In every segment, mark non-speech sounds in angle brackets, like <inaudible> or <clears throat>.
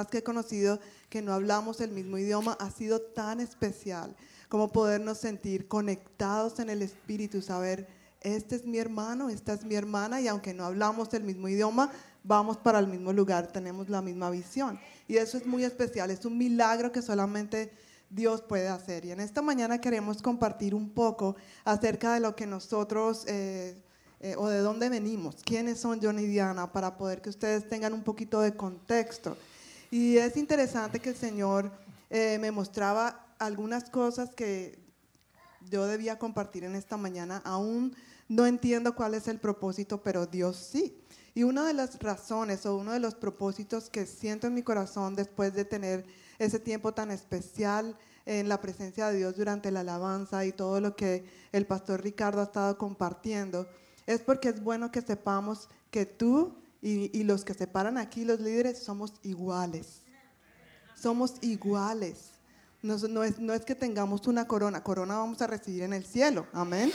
personas que he conocido que no hablamos el mismo idioma, ha sido tan especial como podernos sentir conectados en el Espíritu, saber, este es mi hermano, esta es mi hermana, y aunque no hablamos el mismo idioma, vamos para el mismo lugar, tenemos la misma visión. Y eso es muy especial, es un milagro que solamente Dios puede hacer. Y en esta mañana queremos compartir un poco acerca de lo que nosotros... Eh, eh, o de dónde venimos, quiénes son John y Diana, para poder que ustedes tengan un poquito de contexto. Y es interesante que el Señor eh, me mostraba algunas cosas que yo debía compartir en esta mañana. Aún no entiendo cuál es el propósito, pero Dios sí. Y una de las razones o uno de los propósitos que siento en mi corazón después de tener ese tiempo tan especial en la presencia de Dios durante la alabanza y todo lo que el pastor Ricardo ha estado compartiendo, es porque es bueno que sepamos que tú y, los que se paran aquí, los líderes, somos iguales. Somos iguales. No, es, no es que tengamos una corona, corona vamos a recibir en el cielo, amén.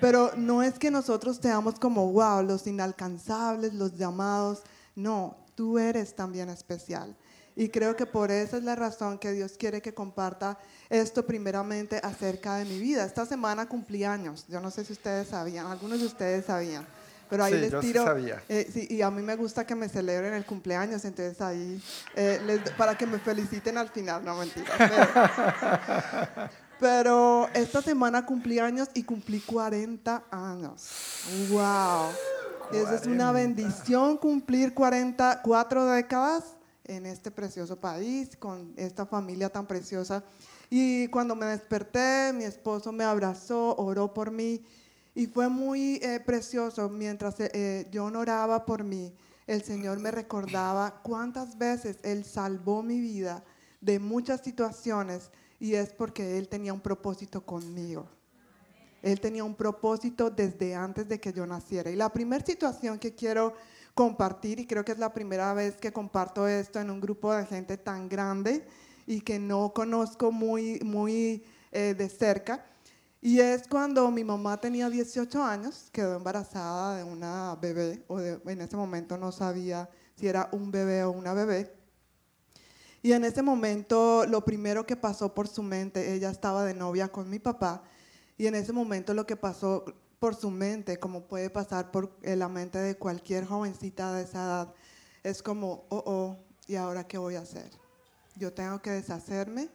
Pero no es que nosotros seamos como, wow, los inalcanzables, los llamados. No, tú eres también especial. Y creo que por eso es la razón que Dios quiere que comparta esto primeramente acerca de mi vida. Esta semana cumplí años. Yo no sé si ustedes sabían, algunos de ustedes sabían. Pero ahí les tiro. sabía. Eh, sí, y a mí me gusta que me celebren el cumpleaños, entonces ahí, eh, para que me feliciten al final, no mentira. Pero, <laughs> pero, esta semana cumplí años y cumplí 40 años. ¡Wow! Esa es una bendición cumplir 44 décadas en este precioso país, con esta familia tan preciosa. Y cuando me desperté, mi esposo me abrazó, oró por mí y fue muy eh, precioso. Mientras eh, yo oraba por mí, el Señor me recordaba cuántas veces Él salvó mi vida de muchas situaciones y es porque Él tenía un propósito conmigo. Él tenía un propósito desde antes de que yo naciera. Y la primera situación que quiero compartir, y creo que es la primera vez que comparto esto en un grupo de gente tan grande y que no conozco muy, muy eh, de cerca. Y es cuando mi mamá tenía 18 años, quedó embarazada de una bebé, o en ese momento no sabía si era un bebé o una bebé. Y en ese momento lo primero que pasó por su mente, ella estaba de novia con mi papá, y en ese momento lo que pasó por su mente, como puede pasar por la mente de cualquier jovencita de esa edad, es como, oh, oh, ¿y ahora qué voy a hacer? Yo tengo que deshacerme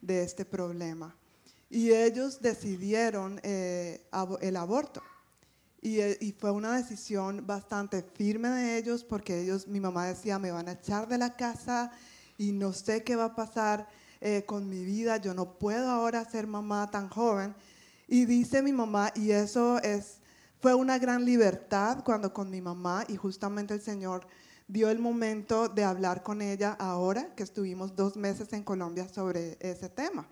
de este problema. Y ellos decidieron eh, el aborto. Y, eh, y, fue una decisión bastante firme de ellos porque ellos, mi mamá decía, me van a echar de la casa y no sé qué va a pasar eh, con mi vida, yo no puedo ahora ser mamá tan joven. Y dice mi mamá, y eso es, fue una gran libertad cuando con mi mamá, y justamente el Señor dio el momento de hablar con ella ahora que estuvimos dos meses en Colombia sobre ese tema.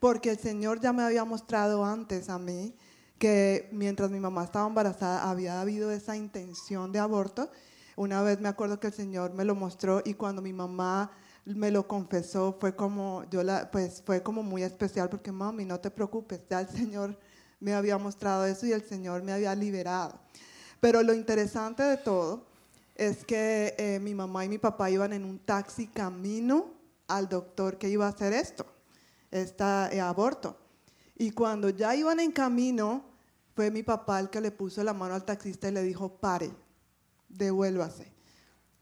Porque el Señor ya me había mostrado antes a mí que mientras mi mamá estaba embarazada había habido esa intención de aborto. Una vez me acuerdo que el Señor me lo mostró y cuando mi mamá me lo confesó, fue como, yo la, pues fue como muy especial porque mami, no te preocupes, ya el Señor me había mostrado eso y el Señor me había liberado. Pero lo interesante de todo es que eh, mi mamá y mi papá iban en un taxi camino al doctor que iba a hacer esto, este aborto. Y cuando ya iban en camino, fue mi papá el que le puso la mano al taxista y le dijo, pare, devuélvase,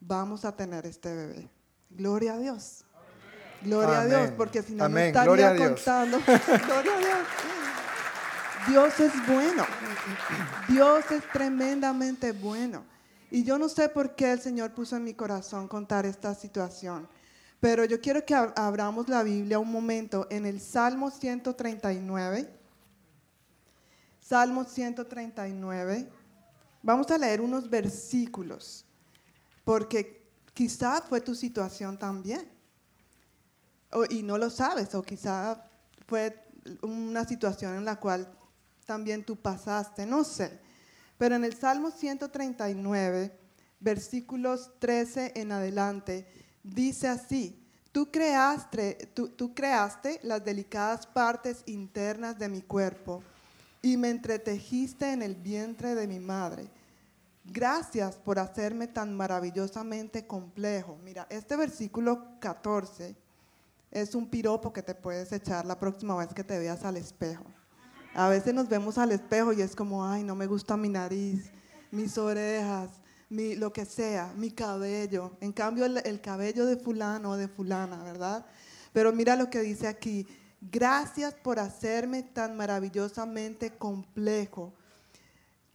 vamos a tener este bebé. Gloria a Dios. Gloria a Dios, porque si no, no estaría contando. <laughs> Gloria a Dios. Dios es bueno. Dios es tremendamente bueno. Y yo no sé por qué el Señor puso en mi corazón contar esta situación. Pero yo quiero que abramos la Biblia un momento en el Salmo 139. Salmo 139. Vamos a leer unos versículos, porque Quizá fue tu situación también. y no lo sabes, o quizá fue una situación en la cual también tú pasaste, no sé. Pero en el Salmo 139, versículos 13 en adelante, dice así, tú creaste, las delicadas partes internas de mi cuerpo y me entretejiste en el vientre de mi madre. Gracias por hacerme tan maravillosamente complejo. Mira, este versículo 14 es un piropo que te puedes echar la próxima vez que te veas al espejo. A veces nos vemos al espejo y es como, ay, no me gusta mi nariz, mis orejas, lo que sea, mi cabello. En cambio, el, el cabello de fulano o de fulana, ¿verdad? Pero mira lo que dice aquí. Gracias por hacerme tan maravillosamente complejo.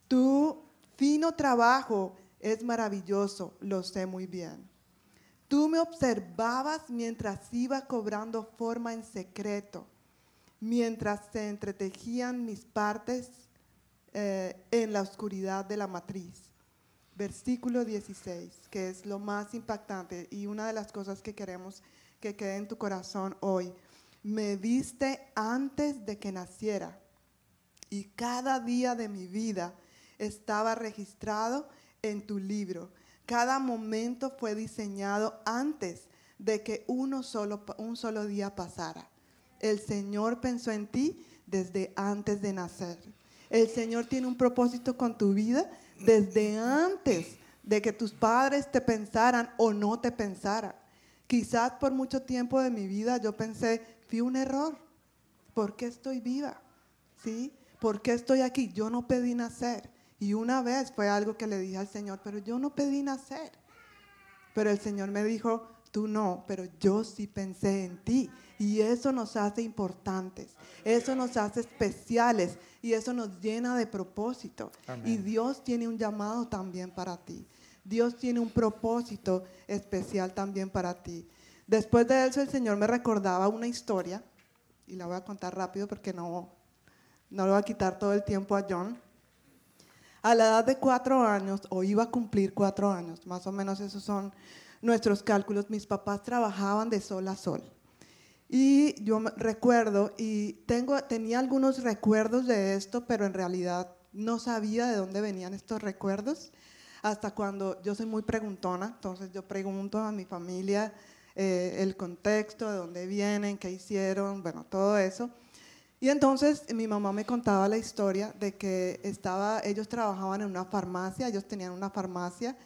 Tu fino trabajo es maravilloso, lo sé muy bien. Tú me observabas mientras iba cobrando forma en secreto, mientras se entretejían mis partes eh, en la oscuridad de la matriz. Versículo 16, que es lo más impactante y una de las cosas que queremos que quede en tu corazón hoy. Me viste antes de que naciera y cada día de mi vida estaba registrado en tu libro. Cada momento fue diseñado antes de que uno solo, un solo día pasara. El Señor pensó en ti desde antes de nacer. El Señor tiene un propósito con tu vida desde antes de que tus padres te pensaran o no te pensaran. Quizás por mucho tiempo de mi vida yo pensé, fui un error. ¿Por qué estoy viva? ¿Sí? ¿Por qué estoy aquí? Yo no pedí nacer. Y una vez fue algo que le dije al Señor, pero yo no pedí nacer. Pero el Señor me dijo, tú no, pero yo sí pensé en ti. Y eso nos hace importantes, eso nos hace especiales y eso nos llena de propósito. Y Dios tiene un llamado también para ti. Dios tiene un propósito especial también para ti. Después de eso el Señor me recordaba una historia, y la voy a contar rápido porque no, no le voy a quitar todo el tiempo a John. A la edad de cuatro años, o iba a cumplir cuatro años, más o menos esos son nuestros cálculos, mis papás trabajaban de sol a sol. Y yo recuerdo, y tengo, tenía algunos recuerdos de esto, pero en realidad no sabía de dónde venían estos recuerdos, hasta cuando yo soy muy preguntona, entonces yo pregunto a mi familia eh, el contexto, de dónde vienen, qué hicieron, bueno, todo eso. Y entonces mi mamá me contaba la historia de que estaba, ellos trabajaban en una farmacia, ellos tenían una farmacia,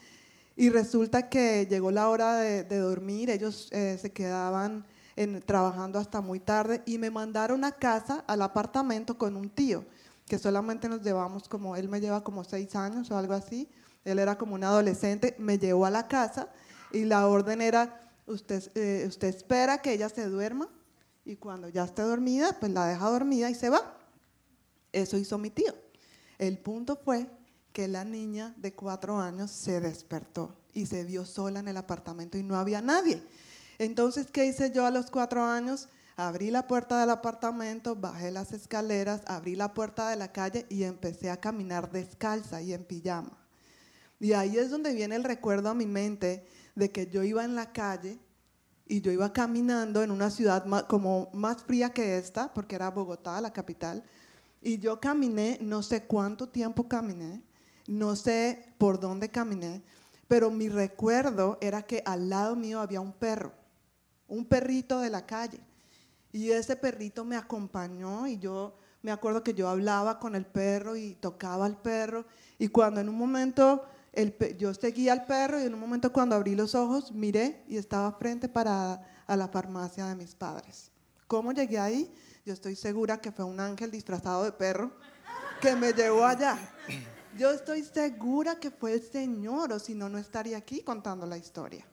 y resulta que llegó la hora de, dormir, ellos eh, se quedaban trabajando hasta muy tarde y me mandaron a casa, al apartamento con un tío, que solamente nos llevamos como, él me lleva como seis años o algo así, él era como un adolescente, me llevó a la casa y la orden era, usted, eh, usted espera que ella se duerma y cuando ya esté dormida, pues la deja dormida y se va. Eso hizo mi tío. El punto fue que la niña de cuatro años se despertó y se vio sola en el apartamento y no había nadie. Entonces, ¿qué hice yo a los cuatro años? Abrí la puerta del apartamento, bajé las escaleras, abrí la puerta de la calle y empecé a caminar descalza y en pijama. Y ahí es donde viene el recuerdo a mi mente de que yo iba en la calle y yo iba caminando en una ciudad más, como más fría que esta, porque era Bogotá, la capital, y yo caminé, no sé cuánto tiempo caminé, no sé por dónde caminé, pero mi recuerdo era que al lado mío había un perro, un perrito de la calle, y ese perrito me acompañó y yo me acuerdo que yo hablaba con el perro y tocaba al perro, y cuando en un momento yo seguía al perro y en un momento cuando abrí los ojos miré y estaba frente para a la farmacia de mis padres. ¿Cómo llegué ahí? Yo estoy segura que fue un ángel disfrazado de perro que me llevó allá. Yo estoy segura que fue el Señor, o si no, no estaría aquí contando la historia.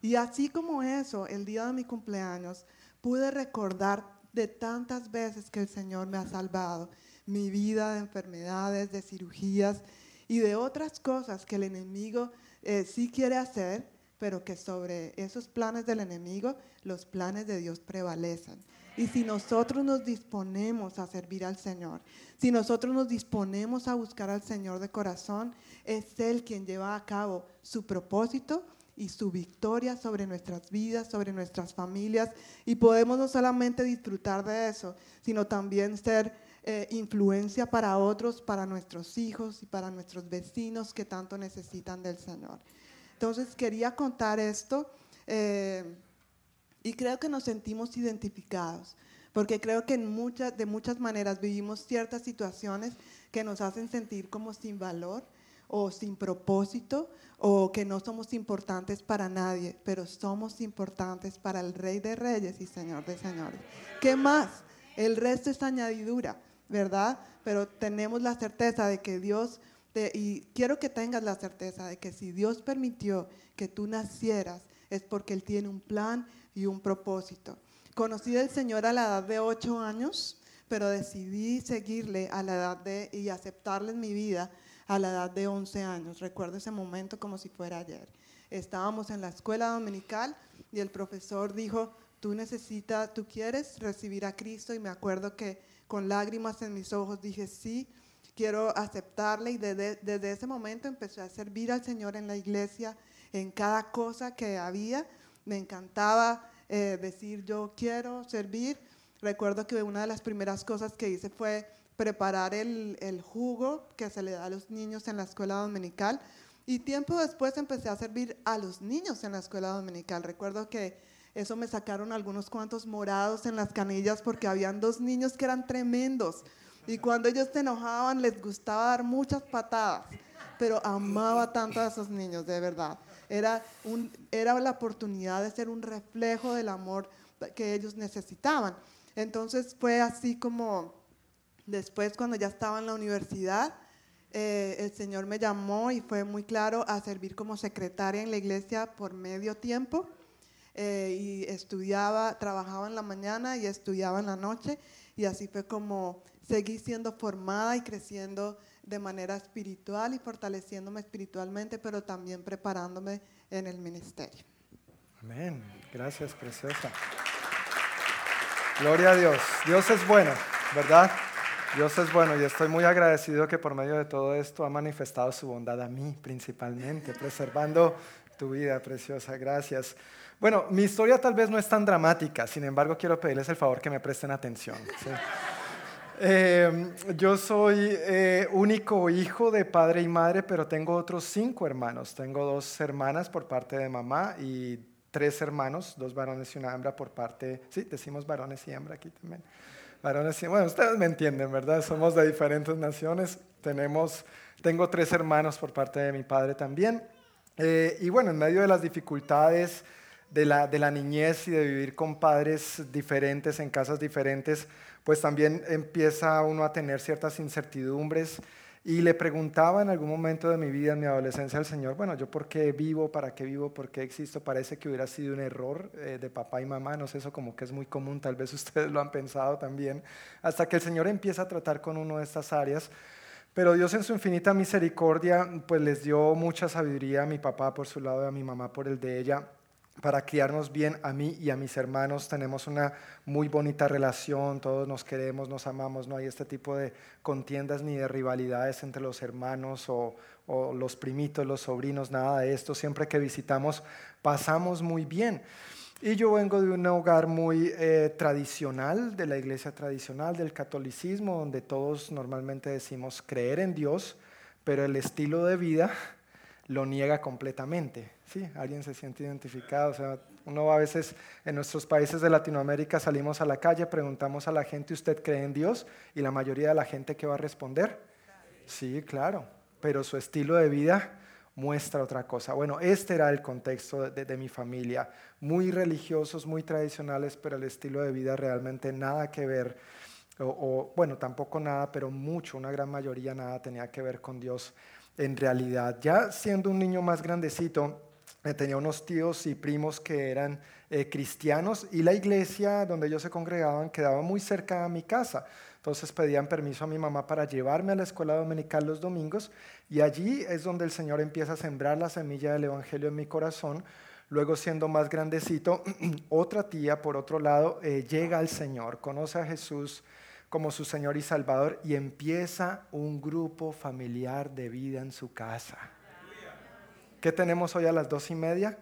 Y así como eso, el día de mi cumpleaños, pude recordar de tantas veces que el Señor me ha salvado, mi vida de enfermedades, de cirugías, y de otras cosas que el enemigo eh, sí quiere hacer, pero que sobre esos planes del enemigo los planes de Dios prevalecen. Y si nosotros nos disponemos a servir al Señor, si nosotros nos disponemos a buscar al Señor de corazón, es Él quien lleva a cabo su propósito y su victoria sobre nuestras vidas, sobre nuestras familias. Y podemos no solamente disfrutar de eso, sino también ser eh, influencia para otros, para nuestros hijos y para nuestros vecinos que tanto necesitan del Señor. Entonces quería contar esto eh, y creo que nos sentimos identificados, porque creo que en muchas, de muchas maneras vivimos ciertas situaciones que nos hacen sentir como sin valor o sin propósito o que no somos importantes para nadie, pero somos importantes para el Rey de Reyes y Señor de Señores. ¿Qué más? El resto es añadidura, ¿verdad? Pero tenemos la certeza de que Dios, y quiero que tengas la certeza de que si Dios permitió que tú nacieras, es porque Él tiene un plan y un propósito. Conocí al Señor a la edad de ocho años, pero decidí seguirle a la edad de y aceptarle en mi vida a la edad de 11 años. Recuerdo ese momento como si fuera ayer. Estábamos en la escuela dominical y el profesor dijo, tú necesitas, tú quieres recibir a Cristo y me acuerdo que con lágrimas en mis ojos dije, sí, quiero aceptarle y desde, desde ese momento empecé a servir al Señor en la iglesia, en cada cosa que había. Me encantaba eh, decir, yo quiero servir. Recuerdo que una de las primeras cosas que hice fue preparar el, el, jugo que se le da a los niños en la escuela dominical. Y tiempo después empecé a servir a los niños en la escuela dominical. Recuerdo que eso me sacaron algunos cuantos morados en las canillas porque habían dos niños que eran tremendos. Y cuando ellos se enojaban les gustaba dar muchas patadas. Pero amaba tanto a esos niños, de verdad. Era, un, era la oportunidad de ser un reflejo del amor que ellos necesitaban. Entonces fue así como Después, cuando ya estaba en la universidad, eh, el Señor me llamó y fue muy claro a servir como secretaria en la iglesia por medio tiempo. Eh, y estudiaba, trabajaba en la mañana y estudiaba en la noche. Y así fue como seguí siendo formada y creciendo de manera espiritual y fortaleciéndome espiritualmente, pero también preparándome en el ministerio. Amén. Gracias, preciosa. Gloria a Dios. Dios es bueno, ¿verdad? Dios es bueno y estoy muy agradecido que por medio de todo esto ha manifestado su bondad a mí principalmente, preservando tu vida preciosa. Gracias. Bueno, mi historia tal vez no es tan dramática, sin embargo quiero pedirles el favor que me presten atención. Eh, yo soy eh, único hijo de padre y madre, pero tengo otros cinco hermanos. Tengo dos hermanas por parte de mamá y tres hermanos, dos varones y una hembra por parte, sí, decimos varones y hembra aquí también varones bueno, ustedes me entienden, ¿verdad? Somos de diferentes naciones. Tenemos, tengo tres hermanos por parte de mi padre también. Eh, y bueno, en medio de las dificultades de la, de la niñez y de vivir con padres diferentes, en casas diferentes, pues también empieza uno a tener ciertas incertidumbres. Y le preguntaba en algún momento de mi vida, en mi adolescencia, al Señor, bueno, yo por qué vivo, para qué vivo, por qué existo. Parece que hubiera sido un error eh, de papá y mamá, no sé, eso como que es muy común, tal vez <laughs> ustedes lo han pensado también, hasta que el Señor empieza a tratar con uno de estas áreas. Pero Dios en su infinita misericordia, pues les dio mucha sabiduría a mi papá por su lado y a mi mamá por el de ella para criarnos bien a mí y a mis hermanos. Tenemos una muy bonita relación, todos nos queremos, nos amamos, no hay este tipo de contiendas ni de rivalidades entre los hermanos o, los primitos, los sobrinos, nada de esto. Siempre que visitamos pasamos muy bien. Y yo vengo de un hogar muy eh, tradicional, de la iglesia tradicional, del catolicismo, donde todos normalmente decimos creer en Dios, pero el estilo de vida lo niega completamente. ¿Sí? ¿Alguien se siente identificado? O sea, uno a veces en nuestros países de Latinoamérica salimos a la calle, preguntamos a la gente, ¿usted cree en Dios? Y la mayoría de la gente que va a responder, sí, claro, pero su estilo de vida muestra otra cosa. Bueno, este era el contexto de, mi familia, muy religiosos, muy tradicionales, pero el estilo de vida realmente nada que ver, o, o bueno, tampoco nada, pero mucho, una gran mayoría nada tenía que ver con Dios en realidad. Ya siendo un niño más grandecito, eh, tenía unos tíos y primos que eran eh, cristianos y la iglesia donde ellos se congregaban quedaba muy cerca de mi casa. Entonces pedían permiso a mi mamá para llevarme a la escuela dominical los domingos y allí es donde el Señor empieza a sembrar la semilla del Evangelio en mi corazón. Luego siendo más grandecito, <clears throat> otra tía, por otro lado, eh, llega al Señor, conoce a Jesús, como su Señor y Salvador y empieza un grupo familiar de vida en su casa. ¿Qué tenemos hoy a las dos y media?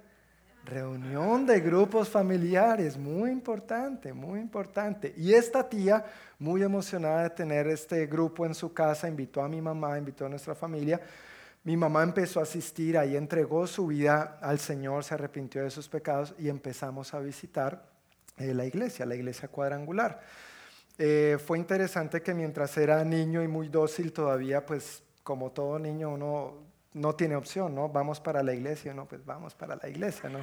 Reunión de grupos familiares, muy importante, muy importante. Y esta tía, muy emocionada de tener este grupo en su casa, invitó a mi mamá, invitó a nuestra familia. Mi mamá empezó a asistir, ahí entregó su vida al Señor, se arrepintió de sus pecados y empezamos a visitar eh, la iglesia, la iglesia cuadrangular. Eh, fue interesante que mientras era niño y muy dócil todavía, pues como todo niño uno no tiene opción, ¿no? Vamos para la iglesia, no, pues vamos para la iglesia, ¿no?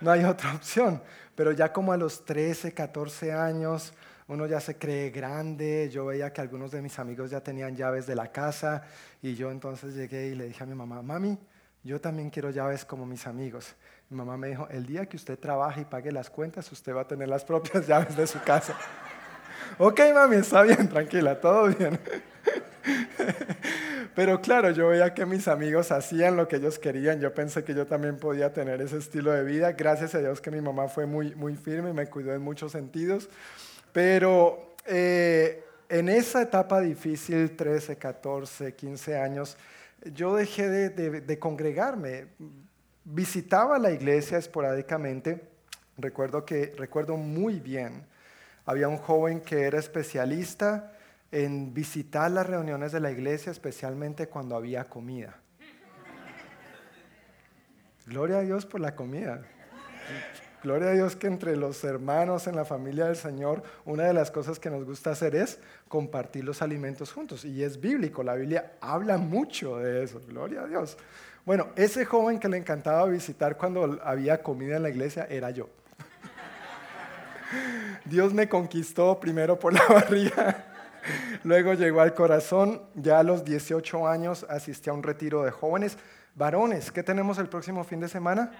No hay <laughs> otra opción. Pero ya como a los 13, 14 años, uno ya se cree grande, yo veía que algunos de mis amigos ya tenían llaves de la casa y yo entonces llegué y le dije a mi mamá, mami, yo también quiero llaves como mis amigos. Mi mamá me dijo, el día que usted trabaje y pague las cuentas, usted va a tener las <laughs> propias llaves de su casa. Ok, mami, está bien, <laughs> tranquila, todo bien. <laughs> Pero claro, yo veía que mis amigos hacían lo que ellos querían. Yo pensé que yo también podía tener ese estilo de vida. Gracias a Dios que mi mamá fue muy, muy firme y me cuidó en muchos sentidos. Pero eh, en esa etapa difícil, 13, 14, 15 años, yo dejé de, congregarme. Visitaba la iglesia esporádicamente. Recuerdo que recuerdo muy bien. Había un joven que era especialista en visitar las reuniones de la iglesia, especialmente cuando había comida. Gloria a Dios por la comida. Gloria a Dios que entre los hermanos en la familia del Señor, una de las cosas que nos gusta hacer es compartir los alimentos juntos. Y es bíblico, la Biblia habla mucho de eso. Gloria a Dios. Bueno, ese joven que le encantaba visitar cuando había comida en la iglesia era yo. Dios me conquistó primero por la <laughs> barriga Luego llegó al corazón, ya a los 18 años asistí a un retiro de jóvenes. Varones, ¿qué tenemos el próximo fin de semana?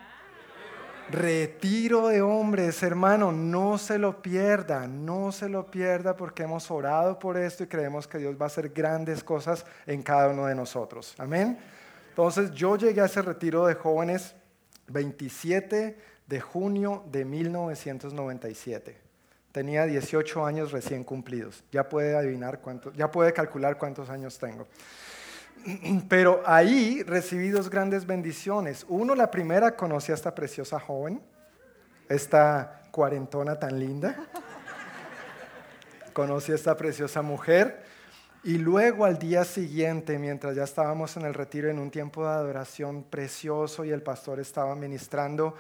Retiro de hombres, hermano, no se lo pierda, no se lo pierda porque hemos orado por esto y creemos que Dios va a hacer grandes cosas en cada uno de nosotros. Amén. Entonces yo llegué a ese retiro de jóvenes 27 de junio de 1997. Tenía 18 años recién cumplidos. Ya puede adivinar cuántos, ya puede calcular cuántos años tengo. <clears throat> Pero ahí recibí dos grandes bendiciones. Uno, la primera, conocí a esta preciosa joven, esta cuarentona tan linda. Conocí a esta preciosa mujer. Y luego al día siguiente, mientras ya estábamos en el retiro en un tiempo de adoración precioso y el pastor estaba ministrando,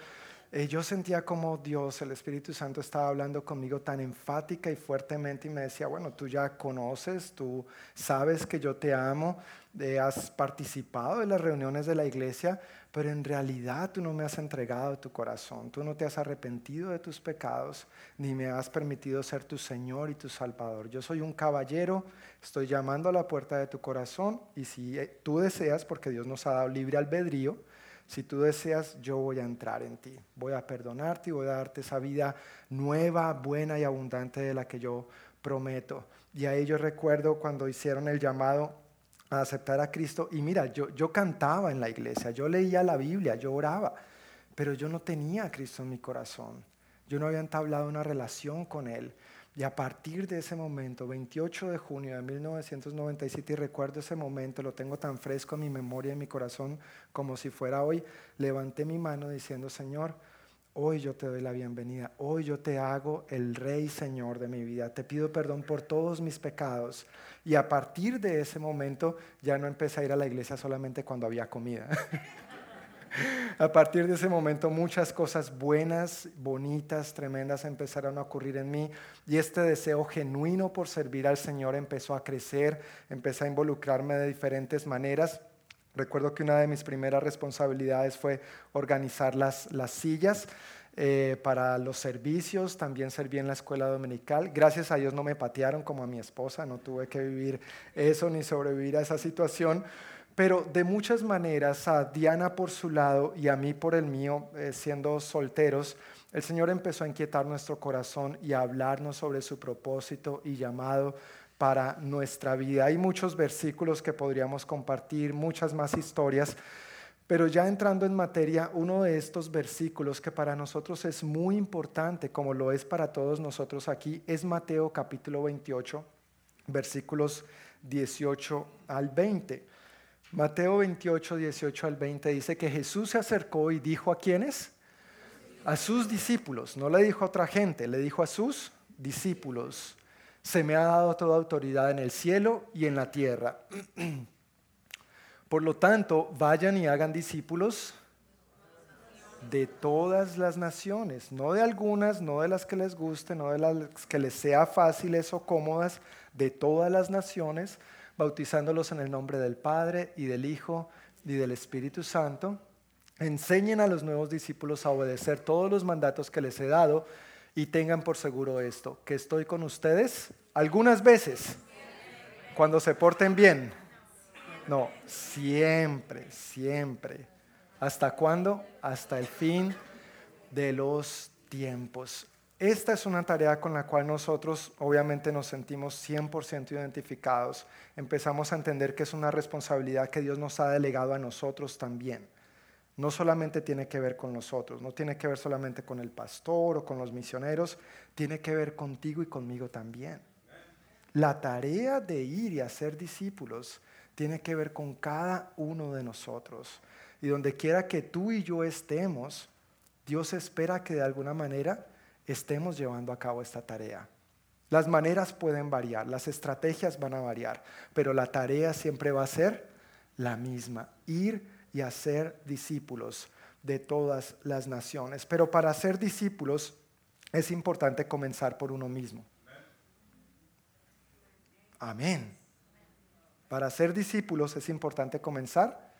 eh, yo sentía como Dios, el Espíritu Santo, estaba hablando conmigo tan enfática y fuertemente y me decía, bueno, tú ya conoces, tú sabes que yo te amo, eh, has participado en las reuniones de la iglesia, pero en realidad tú no me has entregado tu corazón, tú no te has arrepentido de tus pecados, ni me has permitido ser tu Señor y tu Salvador. Yo soy un caballero, estoy llamando a la puerta de tu corazón y si eh, tú deseas, porque Dios nos ha dado libre albedrío, si tú deseas, yo voy a entrar en ti. Voy a perdonarte y voy a darte esa vida nueva, buena y abundante de la que yo prometo. Y ahí yo recuerdo cuando hicieron el llamado a aceptar a Cristo. Y mira, yo, yo cantaba en la iglesia, yo leía la Biblia, yo oraba, pero yo no tenía a Cristo en mi corazón. Yo no había entablado una relación con Él. Y a partir de ese momento, 28 de junio de 1997, y recuerdo ese momento, lo tengo tan fresco en mi memoria en mi corazón como si fuera hoy, levanté mi mano diciendo, Señor, hoy yo te doy la bienvenida, hoy yo te hago el Rey Señor de mi vida, te pido perdón por todos mis pecados. Y a partir de ese momento ya no empecé a ir a la iglesia solamente cuando había comida. <laughs> <laughs> A partir de ese momento muchas cosas buenas, bonitas, tremendas empezaron a ocurrir en mí y este deseo genuino por servir al Señor empezó a crecer, empecé a involucrarme de diferentes maneras. Recuerdo que una de mis primeras responsabilidades fue organizar las, las sillas. Eh, para los servicios, también serví en la escuela dominical. Gracias a Dios no me patearon como a mi esposa, no tuve que vivir eso ni sobrevivir a esa situación, pero de muchas maneras, a Diana por su lado y a mí por el mío, eh, siendo solteros, el Señor empezó a inquietar nuestro corazón y a hablarnos sobre su propósito y llamado para nuestra vida. Hay muchos versículos que podríamos compartir, muchas más historias, pero ya entrando en materia, uno de estos versículos que para nosotros es muy importante, como lo es para todos nosotros aquí, es Mateo capítulo 28, versículos 18 al 20. Mateo 28, 18 al 20 dice que Jesús se acercó y dijo a quiénes? A sus discípulos, no le dijo a otra gente, le dijo a sus discípulos, se me ha dado toda autoridad en el cielo y en la tierra. <clears throat> Por lo tanto, vayan y hagan discípulos de todas las naciones, no de algunas, no de las que les guste, no de las que les sea fáciles o cómodas, de todas las naciones bautizándolos en el nombre del Padre y del Hijo y del Espíritu Santo, enseñen a los nuevos discípulos a obedecer todos los mandatos que les he dado y tengan por seguro esto, que estoy con ustedes algunas veces cuando se porten bien. No, siempre, siempre. ¿Hasta cuándo? Hasta el fin de los tiempos. Esta es una tarea con la cual nosotros obviamente nos sentimos 100% identificados. Empezamos a entender que es una responsabilidad que Dios nos ha delegado a nosotros también. No solamente tiene que ver con nosotros, no tiene que ver solamente con el pastor o con los misioneros, tiene que ver contigo y conmigo también. La tarea de ir y hacer discípulos tiene que ver con cada uno de nosotros. Y donde quiera que tú y yo estemos, Dios espera que de alguna manera estemos llevando a cabo esta tarea. Las maneras pueden variar, las estrategias van a variar, pero la tarea siempre va a ser la misma, ir y hacer discípulos de todas las naciones. Pero para ser discípulos es importante comenzar por uno mismo. Amén. Para ser discípulos es importante comenzar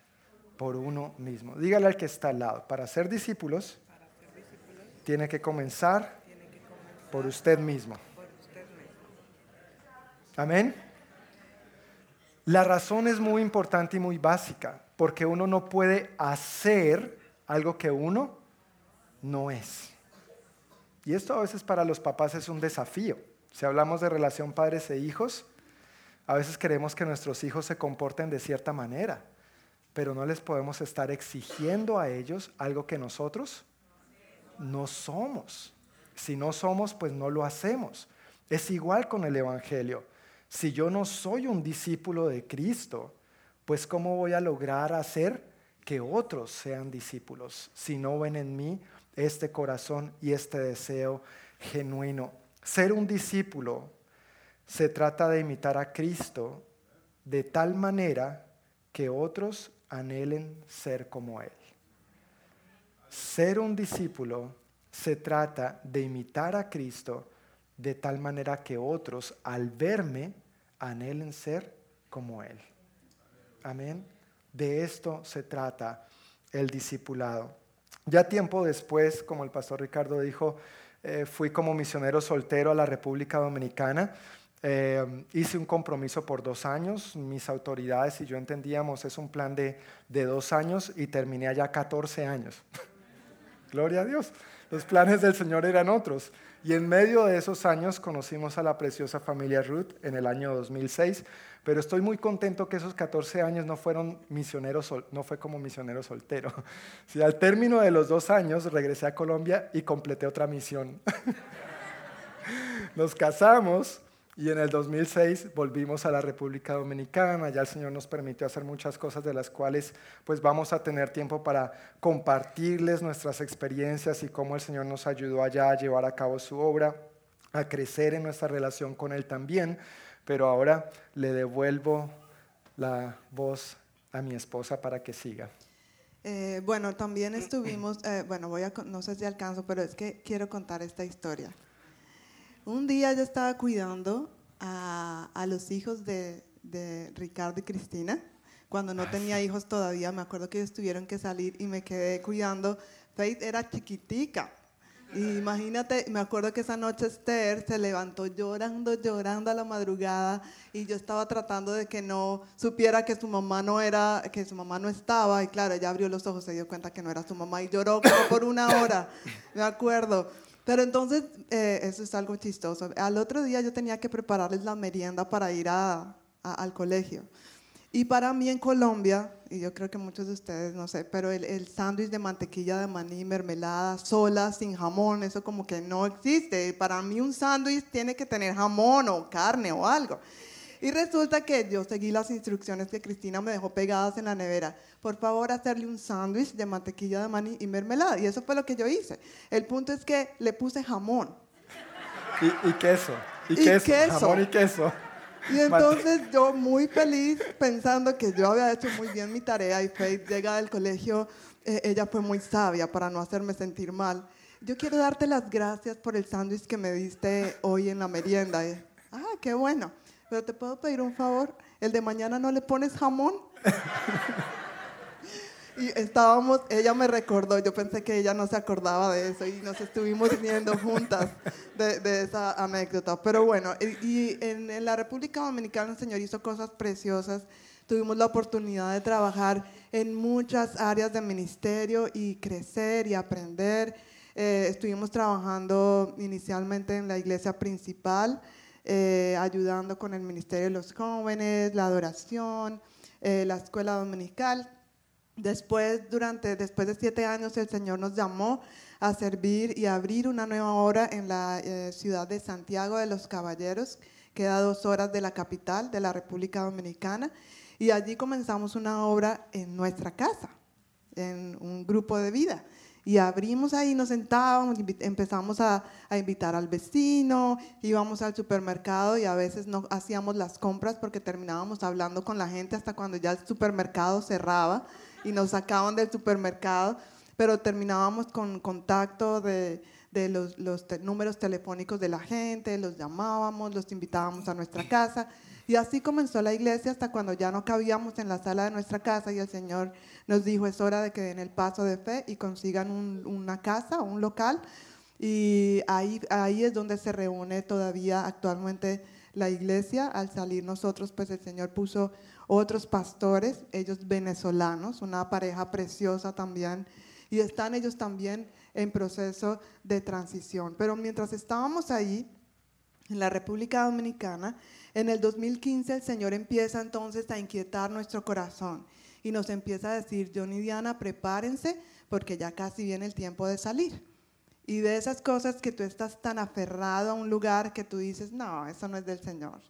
por uno mismo. Dígale al que está al lado, para ser discípulos, tiene que comenzar por usted mismo. Amén. La razón es muy importante y muy básica, porque uno no puede hacer algo que uno no es. Y esto a veces para los papás es un desafío. Si hablamos de relación padres e hijos, a veces queremos que nuestros hijos se comporten de cierta manera, pero no les podemos estar exigiendo a ellos algo que nosotros no somos. Si no somos, pues no lo hacemos. Es igual con el Evangelio. Si yo no soy un discípulo de Cristo, pues ¿cómo voy a lograr hacer que otros sean discípulos si no ven en mí este corazón y este deseo genuino? Ser un discípulo se trata de imitar a Cristo de tal manera que otros anhelen ser como Él. Ser un discípulo se trata de imitar a Cristo de tal manera que otros al verme anhelen ser como Él. Amén. De esto se trata el discipulado. Ya tiempo después, como el pastor Ricardo dijo, eh, fui como misionero soltero a la República Dominicana. Eh, hice un compromiso por dos años, mis autoridades y yo entendíamos, es un plan de, de dos años y terminé allá 14 años. <laughs> Gloria a Dios. Los planes del Señor eran otros. Y en medio de esos años conocimos a la preciosa familia Ruth en el año 2006, pero estoy muy contento que esos 14 años no fueron misioneros, no fue como misionero soltero. <laughs> Si al término de los dos años regresé a Colombia y completé otra misión. <laughs> Nos casamos y en el 2006 volvimos a la República Dominicana, ya el Señor nos permitió hacer muchas cosas de las cuales pues vamos a tener tiempo para compartirles nuestras experiencias y cómo el Señor nos ayudó allá a llevar a cabo su obra, a crecer en nuestra relación con Él también, pero ahora le devuelvo la voz a mi esposa para que siga. Eh, bueno, también estuvimos, eh, bueno, voy a, no sé si alcanzo, pero es que quiero contar esta historia. Un día yo estaba cuidando a, los hijos de, Ricardo y Cristina, cuando no tenía ah, hijos todavía, me acuerdo que ellos tuvieron que salir y me quedé cuidando. Faith era chiquitica. Y imagínate, me acuerdo que esa noche Esther se levantó llorando, llorando a la madrugada y yo estaba tratando de que no supiera que su mamá no era, que su mamá no estaba y claro, ella abrió los ojos, se dio cuenta que no era su mamá y lloró como por una hora, me acuerdo. Pero entonces, eh, eso es algo chistoso. Al otro día yo tenía que prepararles la merienda para ir a, al colegio. Y para mí en Colombia, y yo creo que muchos de ustedes, no sé, pero el, el sándwich de mantequilla de maní, mermelada, sola, sin jamón, eso como que no existe. Para mí un sándwich tiene que tener jamón o carne o algo. Y resulta que yo seguí las instrucciones que Cristina me dejó pegadas en la nevera. Por favor, hacerle un sándwich de mantequilla de maní y mermelada. Y eso fue lo que yo hice. El punto es que le puse jamón. Y, queso. Y, queso. Jamón y queso. Y entonces yo muy feliz pensando que yo había hecho muy bien mi tarea y Faith llega del colegio, eh, ella fue muy sabia para no hacerme sentir mal. Yo quiero darte las gracias por el sándwich que me diste hoy en la merienda. ah, qué bueno. Pero te puedo pedir un favor, el de mañana no le pones jamón. <laughs> Y estábamos, ella me recordó, yo pensé que ella no se acordaba de eso y nos estuvimos viendo juntas de, de, esa anécdota. Pero bueno, y, en, en, la República Dominicana el Señor hizo cosas preciosas. Tuvimos la oportunidad de trabajar en muchas áreas de ministerio y crecer y aprender. Eh, estuvimos trabajando inicialmente en la iglesia principal, eh, ayudando con el ministerio de los jóvenes, la adoración, eh, la escuela dominical Después, durante, después de siete años, el Señor nos llamó a servir y abrir una nueva obra en la eh, ciudad de Santiago de los Caballeros, queda a dos horas de la capital de la República Dominicana. Y allí comenzamos una obra en nuestra casa, en un grupo de vida. Y abrimos ahí, nos sentábamos, empezamos a, a, invitar al vecino, íbamos al supermercado y a veces no hacíamos las compras porque terminábamos hablando con la gente hasta cuando ya el supermercado cerraba y nos sacaban del supermercado, pero terminábamos con contacto de, de los, los números telefónicos de la gente, los llamábamos, los invitábamos a nuestra casa. Y así comenzó la iglesia hasta cuando ya no cabíamos en la sala de nuestra casa y el Señor nos dijo, es hora de que den el paso de fe y consigan un, una casa, un local. Y ahí, ahí es donde se reúne todavía actualmente la iglesia. Al salir nosotros, pues el Señor puso otros pastores, ellos venezolanos, una pareja preciosa también, y están ellos también en proceso de transición. Pero mientras estábamos ahí, en la República Dominicana, en el 2015 el Señor empieza entonces a inquietar nuestro corazón y nos empieza a decir, John y Diana, prepárense porque ya casi viene el tiempo de salir. Y de esas cosas que tú estás tan aferrado a un lugar que tú dices, no, eso no es del Señor.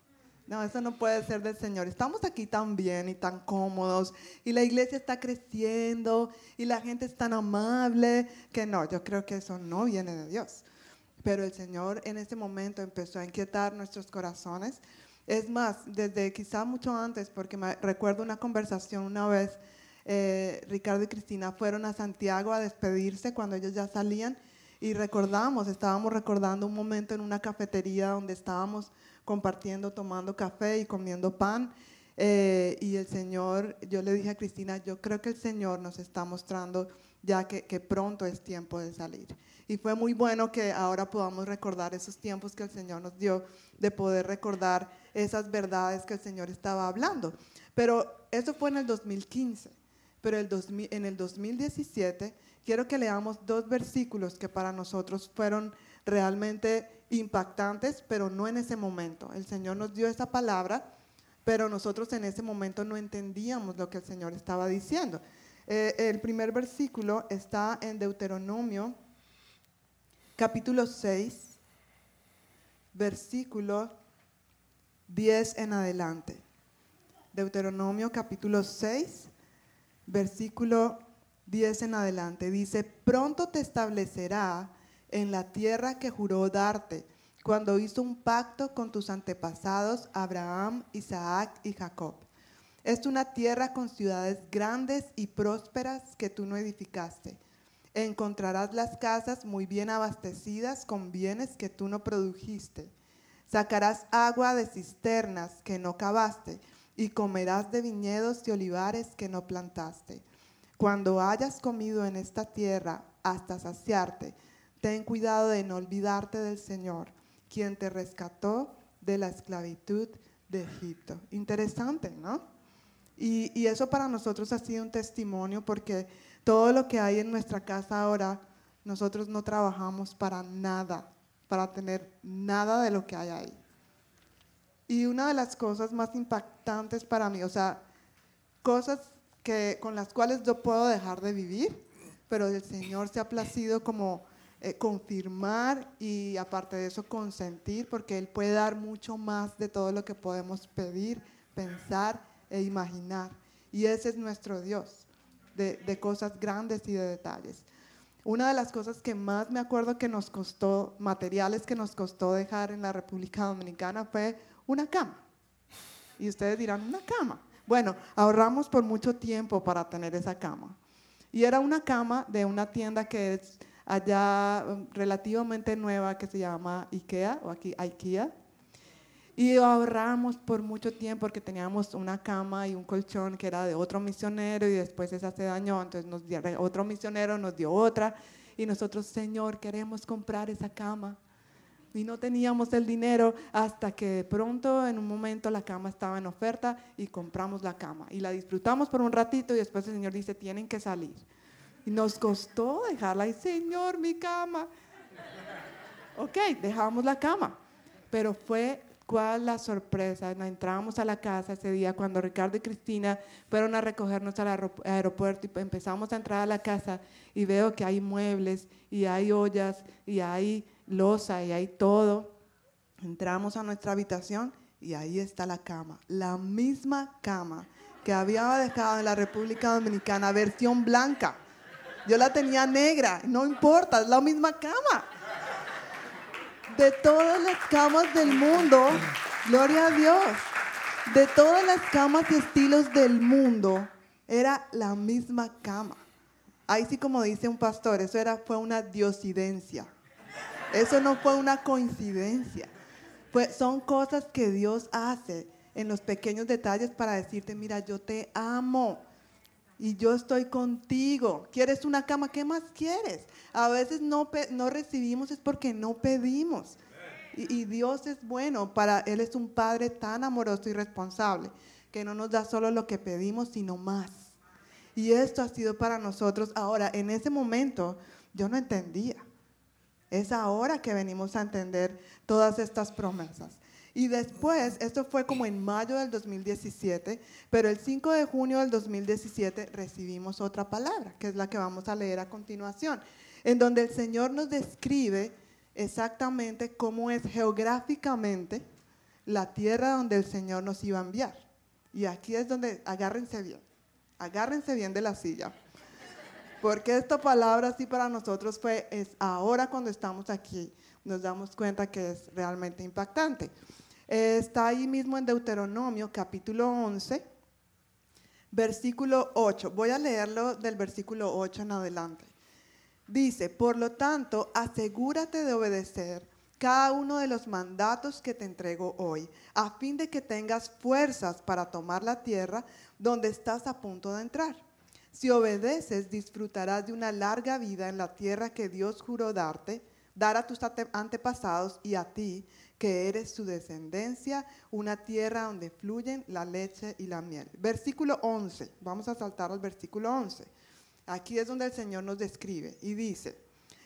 No, eso no puede ser del Señor. Estamos aquí tan bien y tan cómodos y la iglesia está creciendo y la gente es tan amable que no, yo creo que eso no viene de Dios. Pero el Señor en ese momento empezó a inquietar nuestros corazones. Es más, desde quizá mucho antes, porque recuerdo una conversación una vez, eh, Ricardo y Cristina fueron a Santiago a despedirse cuando ellos ya salían y recordamos, estábamos recordando un momento en una cafetería donde estábamos compartiendo, tomando café y comiendo pan. Eh, y el Señor, yo le dije a Cristina, yo creo que el Señor nos está mostrando ya que, pronto es tiempo de salir. Y fue muy bueno que ahora podamos recordar esos tiempos que el Señor nos dio, de poder recordar esas verdades que el Señor estaba hablando. Pero eso fue en el 2015. Pero el 2000, en el 2017 quiero que leamos dos versículos que para nosotros fueron realmente impactantes, pero no en ese momento. El Señor nos dio esa palabra, pero nosotros en ese momento no entendíamos lo que el Señor estaba diciendo. Eh, el primer versículo está en Deuteronomio, capítulo 6, versículo 10 en adelante. Deuteronomio capítulo 6, versículo 10 en adelante. Dice, pronto te establecerá en la tierra que juró darte, cuando hizo un pacto con tus antepasados Abraham, Isaac y Jacob. Es una tierra con ciudades grandes y prósperas que tú no edificaste. Encontrarás las casas muy bien abastecidas con bienes que tú no produjiste. Sacarás agua de cisternas que no cavaste y comerás de viñedos y olivares que no plantaste. Cuando hayas comido en esta tierra hasta saciarte, Ten cuidado de no olvidarte del Señor, quien te rescató de la esclavitud de Egipto. Interesante, ¿no? Y, eso para nosotros ha sido un testimonio porque todo lo que hay en nuestra casa ahora, nosotros no trabajamos para nada, para tener nada de lo que hay ahí. Y una de las cosas más impactantes para mí, o sea, cosas que, con las cuales yo puedo dejar de vivir, pero el Señor se ha placido como eh, confirmar y aparte de eso consentir, porque Él puede dar mucho más de todo lo que podemos pedir, pensar e imaginar. Y ese es nuestro Dios, de, de cosas grandes y de detalles. Una de las cosas que más me acuerdo que nos costó, materiales que nos costó dejar en la República Dominicana fue una cama. Y ustedes dirán, una cama. Bueno, ahorramos por mucho tiempo para tener esa cama. Y era una cama de una tienda que es allá um, relativamente nueva que se llama IKEA o aquí IKEA. Y ahorramos por mucho tiempo porque teníamos una cama y un colchón que era de otro misionero y después esa se dañó, entonces nos dio, otro misionero nos dio otra y nosotros, Señor, queremos comprar esa cama. Y no teníamos el dinero hasta que de pronto en un momento la cama estaba en oferta y compramos la cama. Y la disfrutamos por un ratito y después el Señor dice, tienen que salir. Y nos costó dejarla y, Señor, mi cama. Ok, dejamos la cama. Pero fue ¿Cuál la sorpresa? Nos entramos a la casa ese día cuando Ricardo y Cristina fueron a recogernos al aeropuerto y empezamos a entrar a la casa y veo que hay muebles y hay ollas y hay losa y hay todo. Entramos a nuestra habitación y ahí está la cama, la misma cama que había dejado en la República Dominicana, versión blanca. Yo la tenía negra, no importa, es la misma cama de todas las camas del mundo, gloria a Dios, de todas las camas y estilos del mundo, era la misma cama. Ahí sí como dice un pastor, eso era, fue una diosidencia. Eso no fue una coincidencia. son cosas que Dios hace en los pequeños detalles para decirte, mira, yo te amo y yo estoy contigo. ¿Quieres una cama? ¿Qué más quieres? A veces no, no recibimos es porque no pedimos. Y, y, Dios es bueno, para Él es un Padre tan amoroso y responsable que no nos da solo lo que pedimos, sino más. Y esto ha sido para nosotros. Ahora, en ese momento yo no entendía. Es ahora que venimos a entender todas estas promesas. Y después, esto fue como en mayo del 2017, pero el 5 de junio del 2017 recibimos otra palabra, que es la que vamos a leer a continuación, en donde el Señor nos describe exactamente cómo es geográficamente la tierra donde el Señor nos iba a enviar. Y aquí es donde agárrense bien, agárrense bien de la silla. Porque esta palabra sí para nosotros fue, es ahora cuando estamos aquí, nos damos cuenta que es realmente impactante está ahí mismo en Deuteronomio capítulo 11, versículo 8. Voy a leerlo del versículo 8 en adelante. Dice, por lo tanto, asegúrate de obedecer cada uno de los mandatos que te entrego hoy, a fin de que tengas fuerzas para tomar la tierra donde estás a punto de entrar. Si obedeces, disfrutarás de una larga vida en la tierra que Dios juró darte, dar a tus antepasados y a ti, que eres su descendencia, una tierra donde fluyen la leche y la miel. Versículo 11, vamos a saltar al versículo 11. Aquí es donde el Señor nos describe y dice,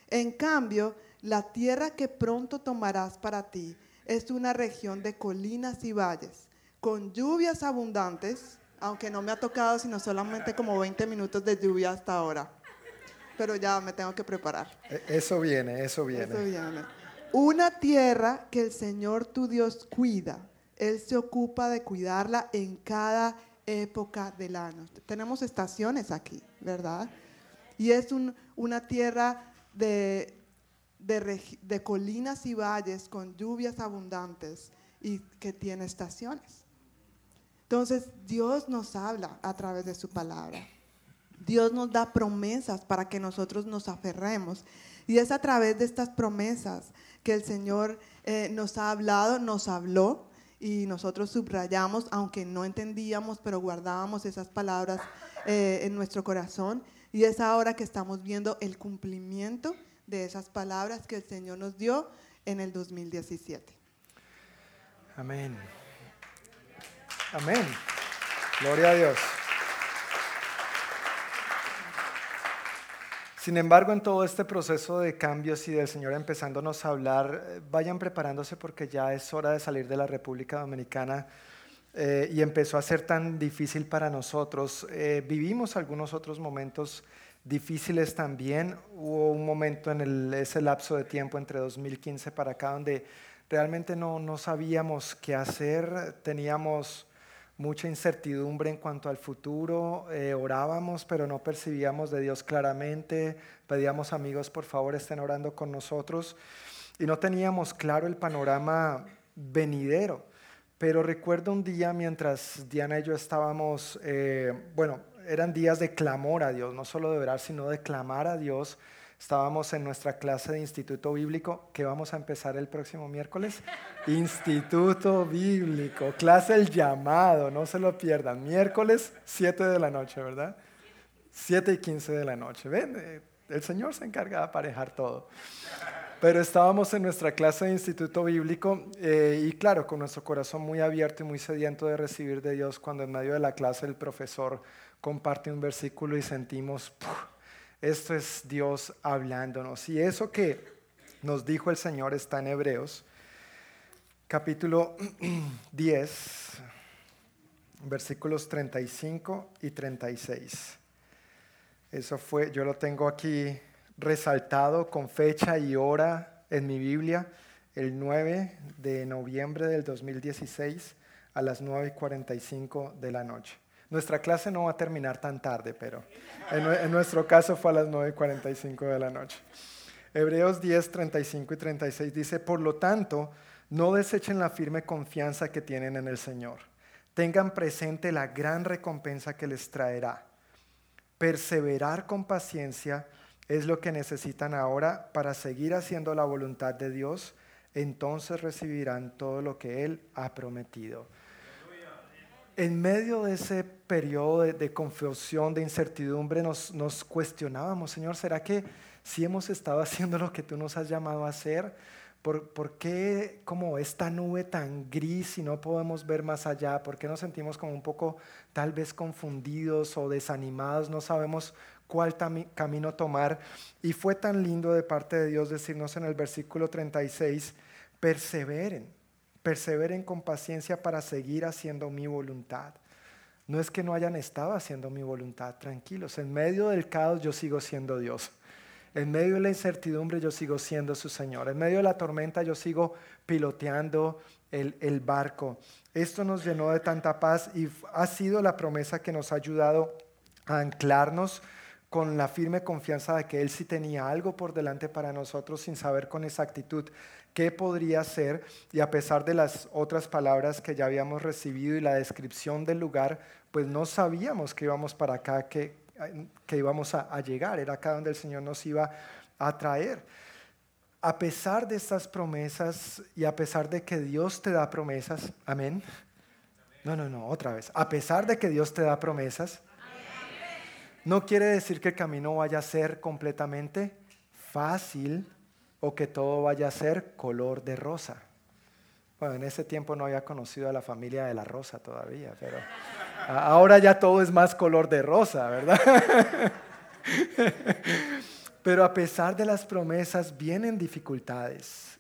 en cambio, la tierra que pronto tomarás para ti es una región de colinas y valles, con lluvias abundantes, aunque no me ha tocado sino solamente como 20 minutos de lluvia hasta ahora. Pero ya me tengo que preparar. E, eso viene, eso viene. Eso viene una tierra que el Señor tu Dios cuida. Él se ocupa de cuidarla en cada época del año. Tenemos estaciones aquí, ¿verdad? Y es una tierra de, de, colinas y valles con lluvias abundantes y que tiene estaciones. Entonces, Dios nos habla a través de su palabra. Dios nos da promesas para que nosotros nos aferremos. Y es a través de estas promesas que el Señor eh, nos ha hablado, nos habló y nosotros subrayamos, aunque no entendíamos, pero guardábamos esas palabras eh, en nuestro corazón. Y es ahora que estamos viendo el cumplimiento de esas palabras que el Señor nos dio en el 2017. Amén. Amén. Gloria a Dios. Sin embargo, en todo este proceso de cambios y del Señor empezándonos a hablar, eh, vayan preparándose porque ya es hora de salir de la República Dominicana eh, y empezó a ser tan difícil para nosotros. Eh, vivimos algunos otros momentos difíciles también. Hubo un momento en ese lapso de tiempo entre 2015 para acá donde realmente no, no sabíamos qué hacer, teníamos mucha incertidumbre en cuanto al futuro, eh, orábamos pero no percibíamos de Dios claramente, pedíamos amigos por favor estén orando con nosotros y no teníamos claro el panorama venidero. Pero recuerdo un día mientras Diana y yo estábamos, eh, bueno, eran días de clamor a Dios, no solo de orar, sino de clamar a Dios. Estábamos en nuestra clase de Instituto Bíblico, que vamos a empezar el próximo miércoles. <laughs> Instituto Bíblico, clase El Llamado, no se lo pierdan. Miércoles 7 de la noche, ¿verdad? 7 y 15 de la noche. Ven, eh, el Señor se encarga de aparejar todo. Pero estábamos en nuestra clase de Instituto Bíblico eh, y claro, con nuestro corazón muy abierto y muy sediento de recibir de Dios, cuando en medio de la clase el profesor comparte un versículo y sentimos... Esto es Dios hablándonos. Y eso que nos dijo el Señor está en Hebreos, capítulo <clears throat> 10, versículos 35 y 36. Eso fue, yo lo tengo aquí resaltado con fecha y hora en mi Biblia, el 9 de noviembre del 2016 a las 9 y 45 de la noche. Nuestra clase no va a terminar tan tarde, pero en, nuestro caso fue a las 9.45 de la noche. Hebreos 10, 35 y 36 dice, por lo tanto, no desechen la firme confianza que tienen en el Señor. Tengan presente la gran recompensa que les traerá. Perseverar con paciencia es lo que necesitan ahora para seguir haciendo la voluntad de Dios. Entonces recibirán todo lo que Él ha prometido en medio de ese periodo de, confusión, de incertidumbre, nos, nos, cuestionábamos, Señor, ¿será que si hemos estado <laughs> haciendo lo que tú nos has llamado a hacer? ¿Por, ¿Por, qué como esta nube tan gris y no podemos ver más allá? ¿Por qué nos sentimos como un poco tal vez confundidos o desanimados? No sabemos cuál camino tomar. Y fue tan lindo de parte de Dios decirnos en el versículo 36, perseveren perseveren con paciencia para seguir haciendo mi voluntad. No es que no hayan estado haciendo mi voluntad, tranquilos. En medio del caos yo sigo siendo Dios. En medio de la incertidumbre yo sigo siendo su Señor. En medio de la tormenta yo sigo piloteando el, el, barco. Esto nos llenó de tanta paz y ha sido la promesa que nos ha ayudado a anclarnos con la firme confianza de que Él sí tenía algo por delante para nosotros sin saber con exactitud qué podría ser y a pesar de las otras palabras que ya habíamos recibido y la descripción del lugar, pues no sabíamos que íbamos para acá, que, que íbamos a, llegar, era acá donde el Señor nos iba a traer. A pesar de estas promesas y a pesar de que Dios te da promesas, amén. No, no, no, otra vez. A pesar de que Dios te da promesas, no quiere decir que el camino vaya a ser completamente fácil o que todo vaya a ser color de rosa. Bueno, en ese tiempo no había conocido a la familia de la rosa todavía, pero ahora ya todo es más color de rosa, ¿verdad? <laughs> Pero a pesar de las promesas vienen dificultades,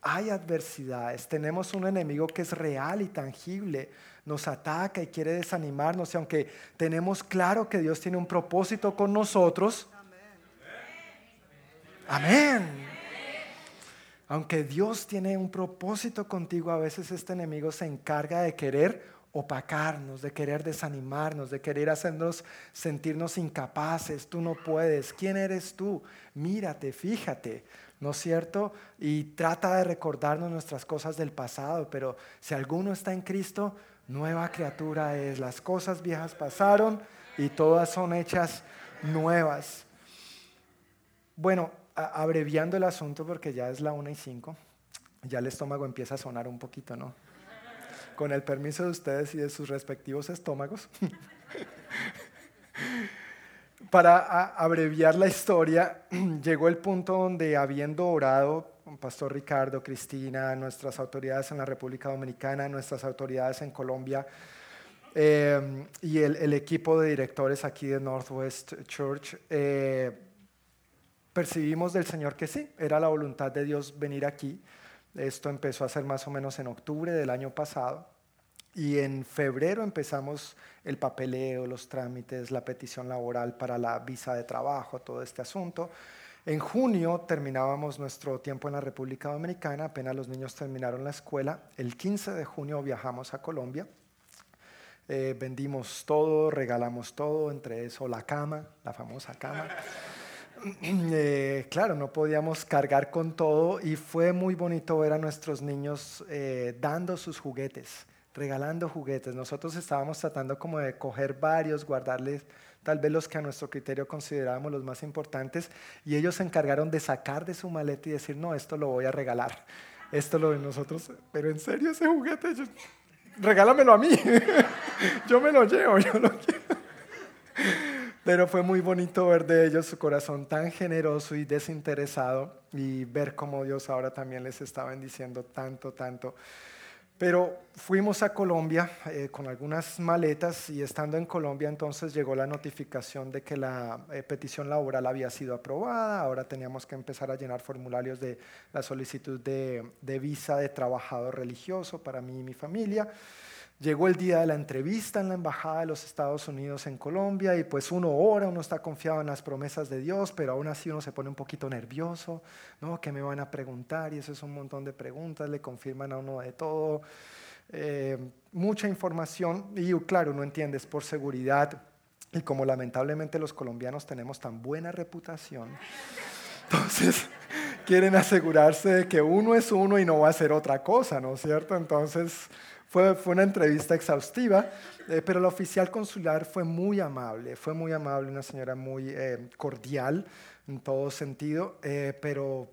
hay adversidades, tenemos un enemigo que es real y tangible, nos ataca y quiere desanimarnos y aunque tenemos claro que Dios tiene un propósito con nosotros, amén. Aunque Dios tiene un propósito contigo, a veces este enemigo se encarga de querer opacarnos, de querer desanimarnos, de querer hacernos sentirnos incapaces. Tú no puedes. ¿Quién eres tú? Mírate, fíjate, ¿no es cierto? Y trata de recordarnos nuestras cosas del pasado, pero si alguno está en Cristo, nueva criatura es. Las cosas viejas pasaron y todas son hechas nuevas. Bueno, abreviando el asunto porque ya es la una y cinco, ya el estómago empieza a sonar un poquito, ¿no? Con el permiso de ustedes y de sus respectivos estómagos. <laughs> Para abreviar la historia, <clears throat> llegó el punto donde habiendo orado Pastor Ricardo, Cristina, nuestras autoridades en la República Dominicana, nuestras autoridades en Colombia, eh, y el, equipo de directores aquí de Northwest Church, eh, percibimos del Señor que sí, era la voluntad de Dios venir aquí. Esto empezó a ser más o menos en octubre del año pasado. Y en febrero empezamos el papeleo, los trámites, la petición laboral para la visa de trabajo, todo este asunto. En junio terminábamos nuestro tiempo en la República Dominicana, apenas los niños terminaron la escuela. El 15 de junio viajamos a Colombia. Eh, vendimos todo, regalamos todo, entre eso la cama, la famosa cama. <clears throat> Eh, claro, no podíamos cargar con todo y fue muy bonito ver a nuestros niños eh, dando sus juguetes, regalando juguetes. Nosotros estábamos tratando como de coger varios, guardarles tal vez los que a nuestro criterio considerábamos los más importantes, y ellos se encargaron de sacar de su maleta y decir, no, esto lo voy a regalar, esto lo de nosotros, pero en serio ese juguete, regálamelo a mí, <laughs> yo me lo llevo, yo lo quiero. Pero fue muy bonito ver de ellos su corazón tan generoso y desinteresado y ver cómo Dios ahora también les está bendiciendo tanto, tanto. Pero fuimos a Colombia eh, con algunas maletas y estando en Colombia entonces llegó la notificación de que la eh, petición laboral había sido aprobada. Ahora teníamos que empezar a llenar formularios de la solicitud de, de visa de trabajador religioso para mí y mi familia. Llegó el día de la entrevista en la Embajada de los Estados Unidos en Colombia y pues uno ora, uno está confiado en las promesas de Dios, pero aún así uno se pone un poquito nervioso, ¿no? ¿Qué me van a preguntar? Y eso es un montón de preguntas, le confirman a uno de todo, eh, mucha información y claro, uno entiende, es por seguridad y como lamentablemente los colombianos tenemos tan buena reputación, entonces <laughs> quieren asegurarse de que uno es uno y no va a ser otra cosa, ¿no es cierto? Entonces fue, fue una entrevista exhaustiva, eh, pero la oficial consular fue muy amable, fue muy amable, una señora muy eh, cordial en todo sentido, eh, pero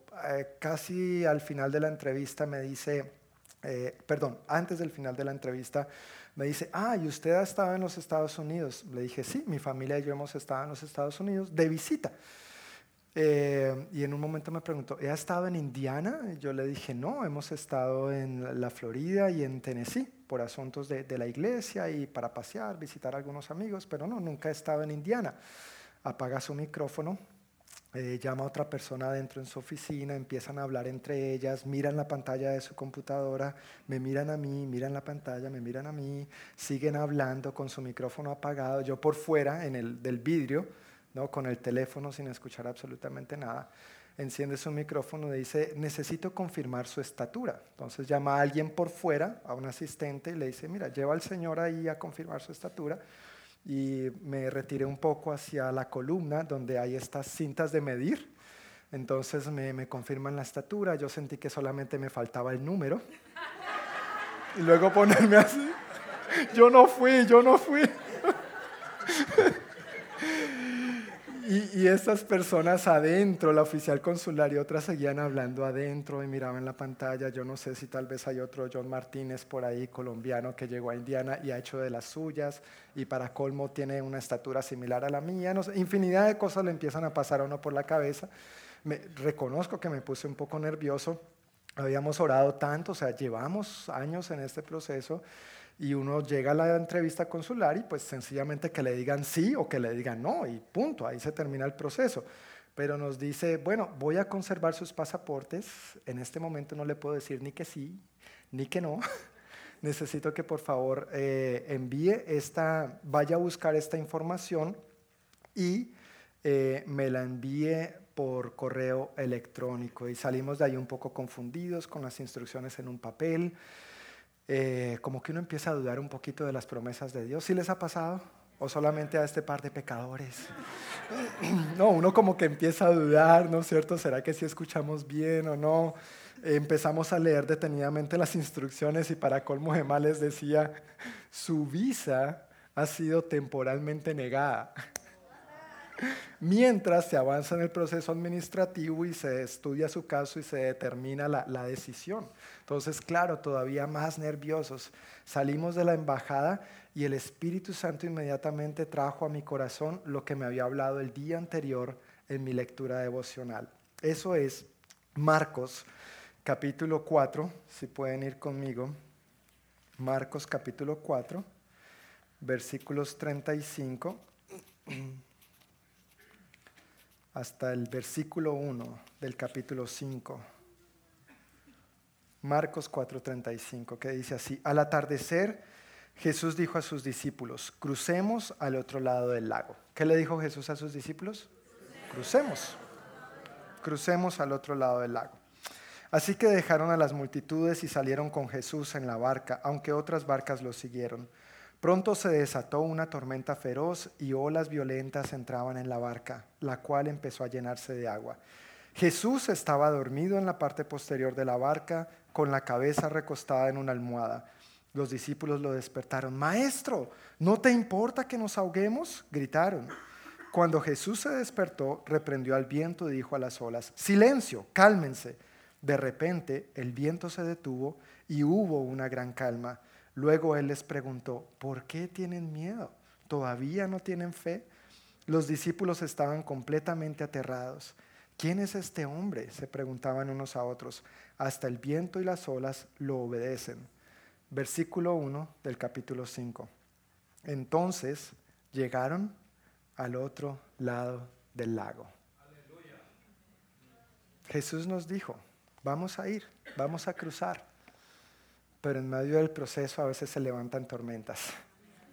casi al final de la entrevista me dice, perdón, antes del final de la entrevista, me dice, ah, ¿y usted ha estado en los Estados Unidos? Le dije, sí, mi familia y yo hemos estado en los Estados Unidos de visita. Eh, y en un momento me preguntó, ¿he estado en Indiana? yo le dije, no, hemos estado en la Florida y en Tennessee por asuntos de, la iglesia y para pasear, visitar a algunos amigos, pero no, nunca he estado en Indiana. Apaga su micrófono, eh, llama a otra persona dentro en su oficina, empiezan a hablar entre ellas, miran la pantalla de su computadora, me miran a mí, miran la pantalla, me miran a mí, siguen hablando con su micrófono apagado, yo por fuera en el, del vidrio ¿no? con el teléfono sin escuchar absolutamente nada. Enciende su micrófono y dice, necesito confirmar su estatura. Entonces llama a alguien por fuera, a un asistente, y le dice, mira, lleva al señor ahí a confirmar su estatura. Y me retiré un poco hacia la columna donde hay estas cintas de medir. Entonces me, me confirman la estatura, yo sentí que solamente me faltaba el número. <laughs> Y luego ponerme así. Yo no fui, yo no fui. Y, estas personas adentro, la oficial consular y otras seguían hablando adentro y miraban la pantalla. Yo no sé si tal vez hay otro John Martínez por ahí, colombiano, que llegó a Indiana y ha hecho de las suyas y para colmo tiene una estatura similar a la mía. No infinidad de cosas le empiezan a pasar a uno por la cabeza. Me, reconozco que me puse un poco nervioso. Habíamos orado tanto, o sea, llevamos años en este proceso y uno llega a la entrevista consular y pues sencillamente que le digan sí o que le digan no y punto, ahí se termina el proceso. Pero nos dice, bueno, voy a conservar sus pasaportes, en este momento no le puedo decir ni que sí, ni que no. <laughs> Necesito que por favor eh, envíe esta, vaya a buscar esta información y eh, me la envíe por correo electrónico. Y salimos de ahí un poco confundidos con las instrucciones en un papel. Eh, como que uno empieza a dudar un poquito de las promesas de Dios. ¿Sí les ha pasado? ¿O solamente a este par de pecadores? <clears throat> No, uno como que empieza a dudar, ¿no es cierto? ¿Será que sí escuchamos bien o no? empezamos a leer detenidamente las instrucciones y para colmo de males decía, su visa ha sido temporalmente negada mientras se avanza en el proceso administrativo y se estudia su caso y se determina la, decisión. Entonces, claro, todavía más nerviosos. Salimos de la embajada y el Espíritu Santo inmediatamente trajo a mi corazón lo que me había hablado el día anterior en mi lectura devocional. Eso es Marcos capítulo 4, si pueden ir conmigo. Marcos capítulo 4, versículos 35 <clears throat> hasta el versículo 1 del capítulo 5. Marcos 4:35, que dice así, al atardecer Jesús dijo a sus discípulos, crucemos al otro lado del lago. ¿Qué le dijo Jesús a sus discípulos? Crucemos, crucemos al otro lado del lago. Así que dejaron a las multitudes y salieron con Jesús en la barca, aunque otras barcas lo siguieron. Pronto se desató una tormenta feroz y olas violentas entraban en la barca, la cual empezó a llenarse de agua. Jesús estaba dormido en la parte posterior de la barca, con la cabeza recostada en una almohada. Los discípulos lo despertaron. Maestro, ¿no te importa que nos ahoguemos? gritaron. Cuando Jesús se despertó, reprendió al viento y dijo a las olas, silencio, cálmense. De repente el viento se detuvo y hubo una gran calma. Luego él les preguntó, ¿por qué tienen miedo? ¿Todavía no tienen fe? Los discípulos estaban completamente aterrados. ¿Quién es este hombre? se preguntaban unos a otros. Hasta el viento y las olas lo obedecen. Versículo 1 del capítulo 5. Entonces llegaron al otro lado del lago. Jesús nos dijo, vamos a ir, vamos a cruzar, pero en medio del proceso a veces se levantan tormentas.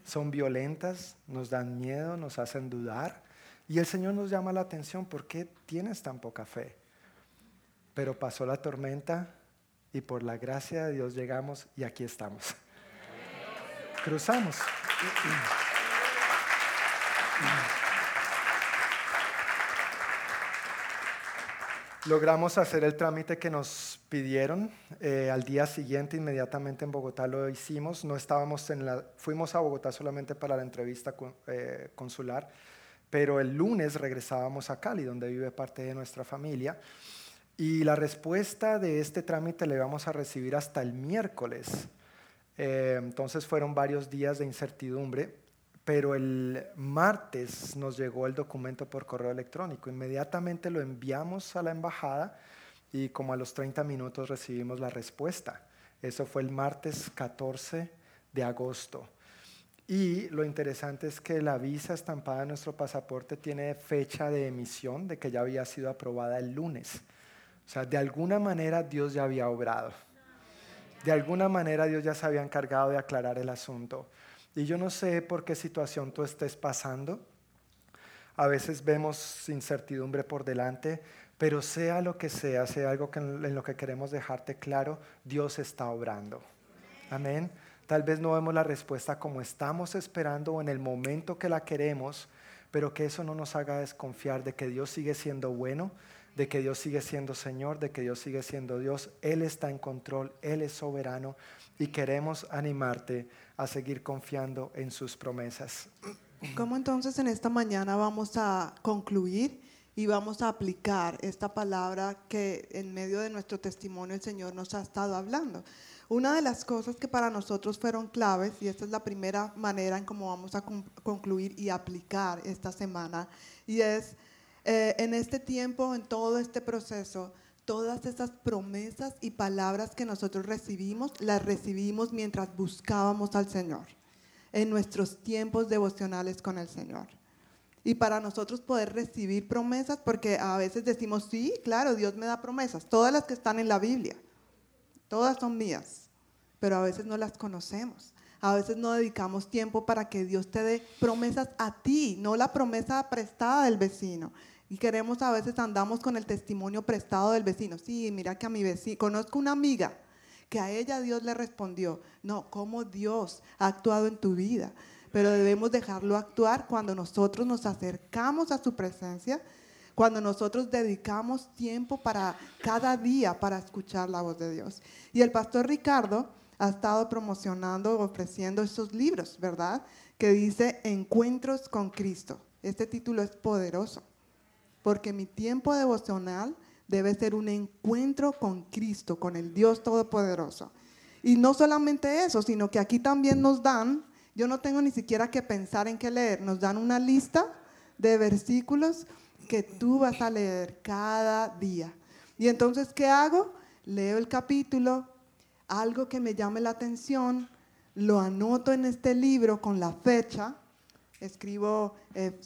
Son violentas, nos dan miedo, nos hacen dudar y el Señor nos llama la atención, ¿por qué tienes tan poca fe? Pero pasó la tormenta y por la gracia de Dios llegamos y aquí estamos. Cruzamos. <clears throat> Logramos hacer el trámite que nos pidieron. Eh, al día siguiente, inmediatamente en Bogotá lo hicimos. No estábamos en la, fuimos a Bogotá solamente para la entrevista eh, consular, pero el lunes regresábamos a Cali, donde vive parte de nuestra familia. Y la respuesta de este trámite le vamos a recibir hasta el miércoles. Eh, entonces fueron varios días de incertidumbre pero el martes nos llegó el documento por correo electrónico. Inmediatamente lo enviamos a la embajada y como a los 30 minutos recibimos la respuesta. Eso fue el martes 14 de agosto. Y lo interesante es que la visa estampada en nuestro pasaporte tiene fecha de emisión de que ya había sido aprobada el lunes. O sea, de alguna manera Dios ya había obrado. De alguna manera Dios ya se había encargado de aclarar el asunto. Y yo no sé por qué situación tú estés pasando. A veces vemos incertidumbre por delante, pero sea lo que sea, sea algo en lo que queremos dejarte claro, Dios está obrando. Amén. Tal vez no vemos la respuesta como estamos esperando o en el momento que la queremos, pero que eso no nos haga desconfiar de que Dios sigue siendo bueno, de que Dios sigue siendo Señor, de que Dios sigue siendo Dios. Él está en control, Él es soberano y queremos animarte a seguir confiando en sus promesas. ¿Cómo entonces en esta mañana vamos a concluir y vamos a aplicar esta palabra que en medio de nuestro testimonio el Señor nos ha estado hablando? Una de las cosas que para nosotros fueron claves, y esta es la primera manera en cómo vamos a concluir y aplicar esta semana, y es eh, en este tiempo, en todo este proceso, todas esas promesas y palabras que nosotros recibimos, las recibimos mientras buscábamos al Señor, en nuestros tiempos devocionales con el Señor. Y para nosotros poder recibir promesas, porque a veces decimos, sí, claro, Dios me da promesas, todas las que están en la Biblia, todas son mías, pero a veces no las conocemos. A veces no dedicamos tiempo para que Dios te dé promesas a ti, no la promesa prestada del vecino. Y queremos a veces andamos con el testimonio prestado del vecino. Sí, mira que a mi vecino, conozco una amiga que a ella Dios le respondió. No, cómo Dios ha actuado en tu vida. Pero debemos dejarlo actuar cuando nosotros nos acercamos a su presencia, cuando nosotros dedicamos tiempo para cada día para escuchar la voz de Dios. Y el pastor Ricardo ha estado promocionando, ofreciendo esos libros, ¿verdad? Que dice Encuentros con Cristo. Este título es poderoso porque mi tiempo devocional debe ser un encuentro con Cristo, con el Dios Todopoderoso. Y no solamente eso, sino que aquí también nos dan, yo no tengo ni siquiera que pensar en qué leer, nos dan una lista de versículos que tú vas a leer cada día. Y entonces, ¿qué hago? Leo el capítulo, algo que me llame la atención, lo anoto en este libro con la fecha, escribo eh,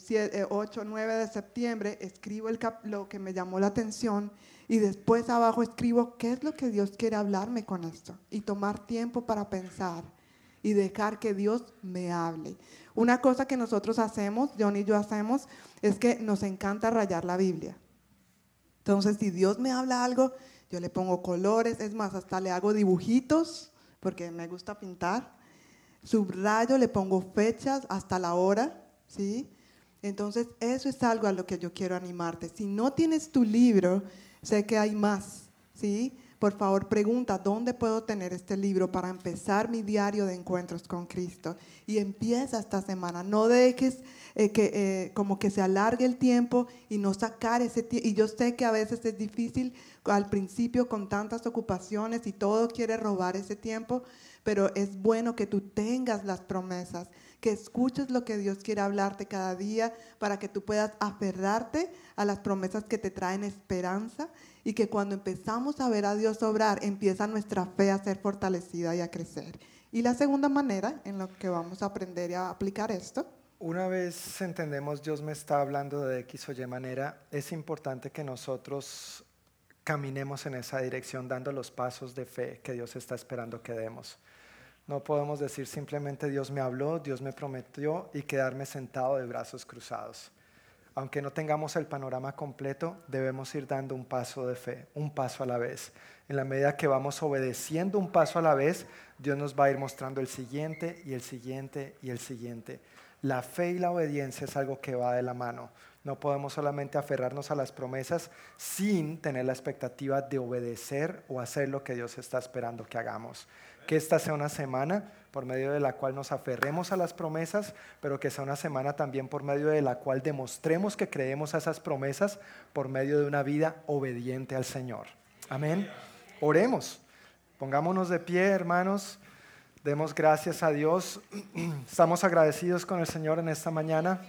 8, eh, 9 de septiembre, escribo lo que me llamó la atención y después abajo escribo qué es lo que Dios quiere hablarme con esto y tomar tiempo para pensar y dejar que Dios me hable. Una cosa que nosotros hacemos, John y yo hacemos, es que nos encanta rayar la Biblia. Entonces, si Dios me habla algo, yo le pongo colores, es más, hasta le hago dibujitos, porque me gusta pintar subrayo, le pongo fechas hasta la hora, ¿sí? Entonces, eso es algo a lo que yo quiero animarte. Si no tienes tu libro, sé que hay más, ¿sí? por favor pregunta, ¿dónde puedo tener este libro para empezar mi diario de encuentros con Cristo? Y empieza esta semana. No dejes eh, que eh, como que se alargue el tiempo y no sacar ese tiempo. Y yo sé que a veces es difícil al principio con tantas ocupaciones y todo quiere robar ese tiempo, pero es bueno que tú tengas las promesas, que escuches lo que Dios quiere hablarte cada día para que tú puedas aferrarte a las promesas que te traen esperanza y que cuando empezamos a ver a Dios obrar, empieza nuestra fe a ser fortalecida y a crecer. Y la segunda manera en la que vamos a aprender y a aplicar esto. Una vez entendemos Dios me está hablando de X o Y manera, es importante que nosotros caminemos en esa dirección dando los pasos de fe que Dios está esperando que demos. No podemos decir simplemente Dios me habló, Dios me prometió y quedarme sentado de brazos cruzados. Aunque no tengamos el panorama completo, debemos ir dando un paso de fe, un paso a la vez. En la medida que vamos obedeciendo un paso a la vez, Dios nos va a ir mostrando el siguiente y el siguiente y el siguiente. La fe y la obediencia es algo que va de la mano. No podemos solamente aferrarnos a las promesas sin tener la expectativa de obedecer o hacer lo que Dios está esperando que hagamos. Que esta sea una semana por medio de la cual nos aferremos a las promesas, pero que sea una semana también por medio de la cual demostremos que creemos a esas promesas por medio de una vida obediente al Señor. Amén. Oremos. Pongámonos de pie, hermanos. Demos gracias a Dios. <clears throat> Estamos agradecidos con el Señor en esta mañana.